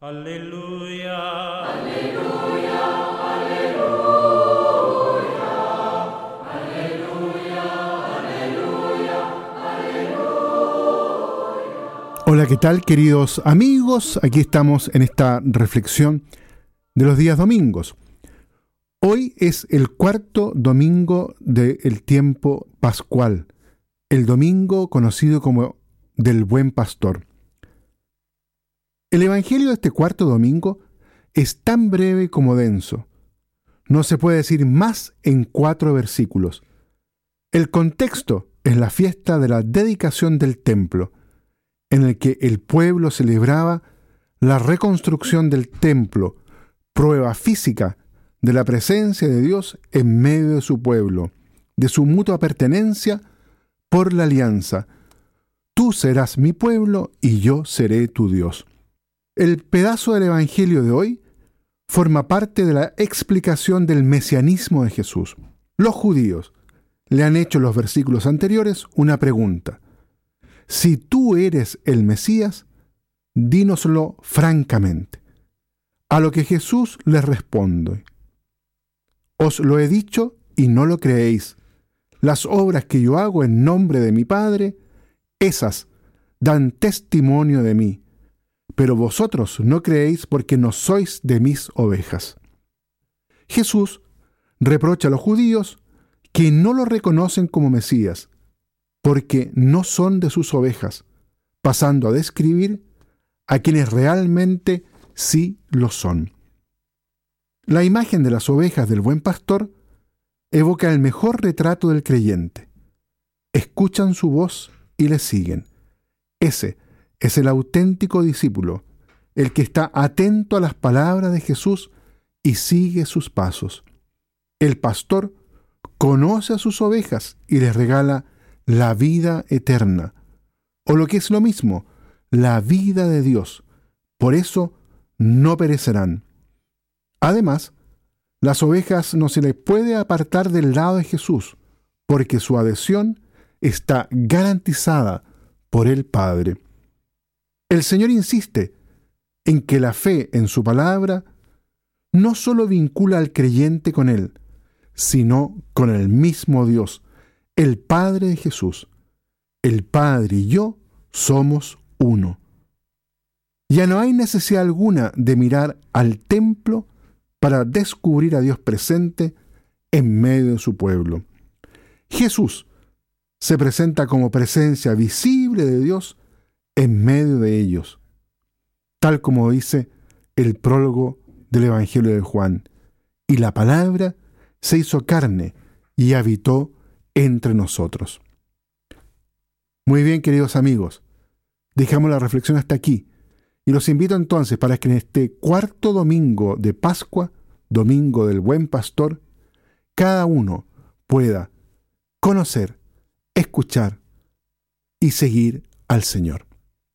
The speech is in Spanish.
Aleluya. Aleluya. Aleluya. Hola, ¿qué tal queridos amigos? Aquí estamos en esta reflexión de los días domingos. Hoy es el cuarto domingo del tiempo pascual, el domingo conocido como del buen pastor. El Evangelio de este cuarto domingo es tan breve como denso. No se puede decir más en cuatro versículos. El contexto es la fiesta de la dedicación del templo, en el que el pueblo celebraba la reconstrucción del templo, prueba física de la presencia de Dios en medio de su pueblo, de su mutua pertenencia por la alianza. Tú serás mi pueblo y yo seré tu Dios. El pedazo del Evangelio de hoy forma parte de la explicación del mesianismo de Jesús. Los judíos le han hecho los versículos anteriores una pregunta. Si tú eres el Mesías, dínoslo francamente. A lo que Jesús les responde, Os lo he dicho y no lo creéis. Las obras que yo hago en nombre de mi Padre, esas dan testimonio de mí pero vosotros no creéis porque no sois de mis ovejas. Jesús reprocha a los judíos que no lo reconocen como Mesías, porque no son de sus ovejas, pasando a describir a quienes realmente sí lo son. La imagen de las ovejas del buen pastor evoca el mejor retrato del creyente. Escuchan su voz y le siguen. Ese es el auténtico discípulo, el que está atento a las palabras de Jesús y sigue sus pasos. El pastor conoce a sus ovejas y les regala la vida eterna, o lo que es lo mismo, la vida de Dios. Por eso no perecerán. Además, las ovejas no se les puede apartar del lado de Jesús, porque su adhesión está garantizada por el Padre. El Señor insiste en que la fe en su palabra no solo vincula al creyente con Él, sino con el mismo Dios, el Padre de Jesús. El Padre y yo somos uno. Ya no hay necesidad alguna de mirar al templo para descubrir a Dios presente en medio de su pueblo. Jesús se presenta como presencia visible de Dios en medio de ellos, tal como dice el prólogo del Evangelio de Juan. Y la palabra se hizo carne y habitó entre nosotros. Muy bien, queridos amigos, dejamos la reflexión hasta aquí y los invito entonces para que en este cuarto domingo de Pascua, domingo del buen pastor, cada uno pueda conocer, escuchar y seguir al Señor.